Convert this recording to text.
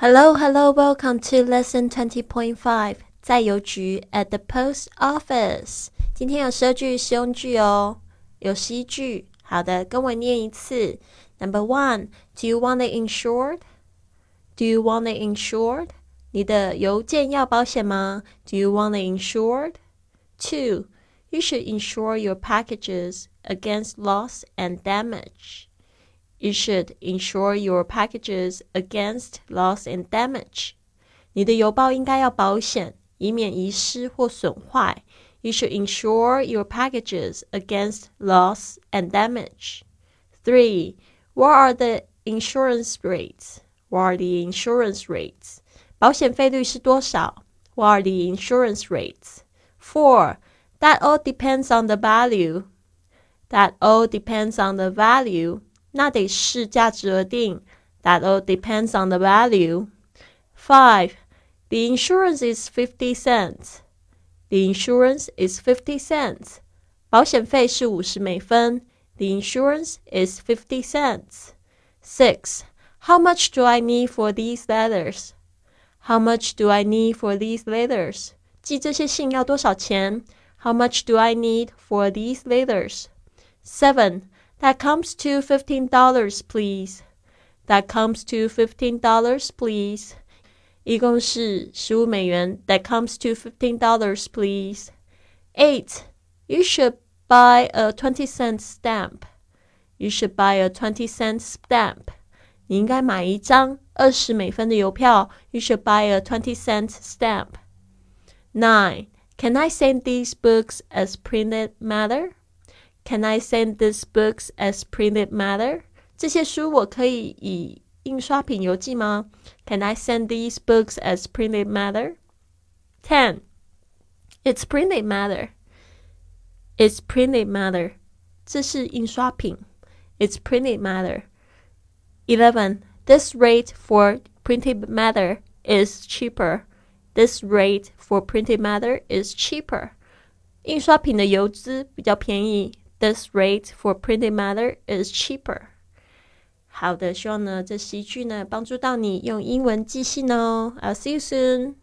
Hello, hello, welcome to lesson twenty point five。在邮局 at the post office。今天有十二句实用句哦，有十一句。好的，跟我念一次。Number one, do you want it insured? Do you want it insured? 你的邮件要保险吗？Do you want it insured? Two, you should insure your packages against loss and damage. You should insure your packages against loss and damage. 你的邮包应该要保险，以免遗失或损坏。You should insure your packages against loss and damage. Three. What are the insurance rates? What are the insurance rates? 保险费率是多少？What are the insurance rates? Four. That all depends on the value. That all depends on the value. 那得视价值而定。That all depends on the value. Five. The insurance is fifty cents. The insurance is fifty cents. 保险费是五十美分。The insurance is fifty cents. Six. How much do I need for these letters? How much do I need for these letters? 寄这些信要多少钱？How much do I need for these letters? Seven. That comes to fifteen dollars, please. That comes to fifteen dollars, please. 一共是十五美元。That comes to fifteen dollars, please. Eight. You should buy a twenty cent stamp. You should buy a twenty cent stamp. 你应该买一张二十美分的邮票。You should buy a twenty cent stamp. Nine. Can I send these books as printed matter? Can I send these books as printed matter? 这些书我可以以印刷品邮寄吗？Can I send these books as printed matter? Ten. It's printed matter. It's printed matter. 这是印刷品。It's printed matter. Eleven. This rate for printed matter is cheaper. This rate for printed matter is cheaper. 印刷品的邮资比较便宜。 this rate for printed matter is cheaper. 好的，希望呢这十一句呢帮助到你用英文记信哦。I'll see you soon.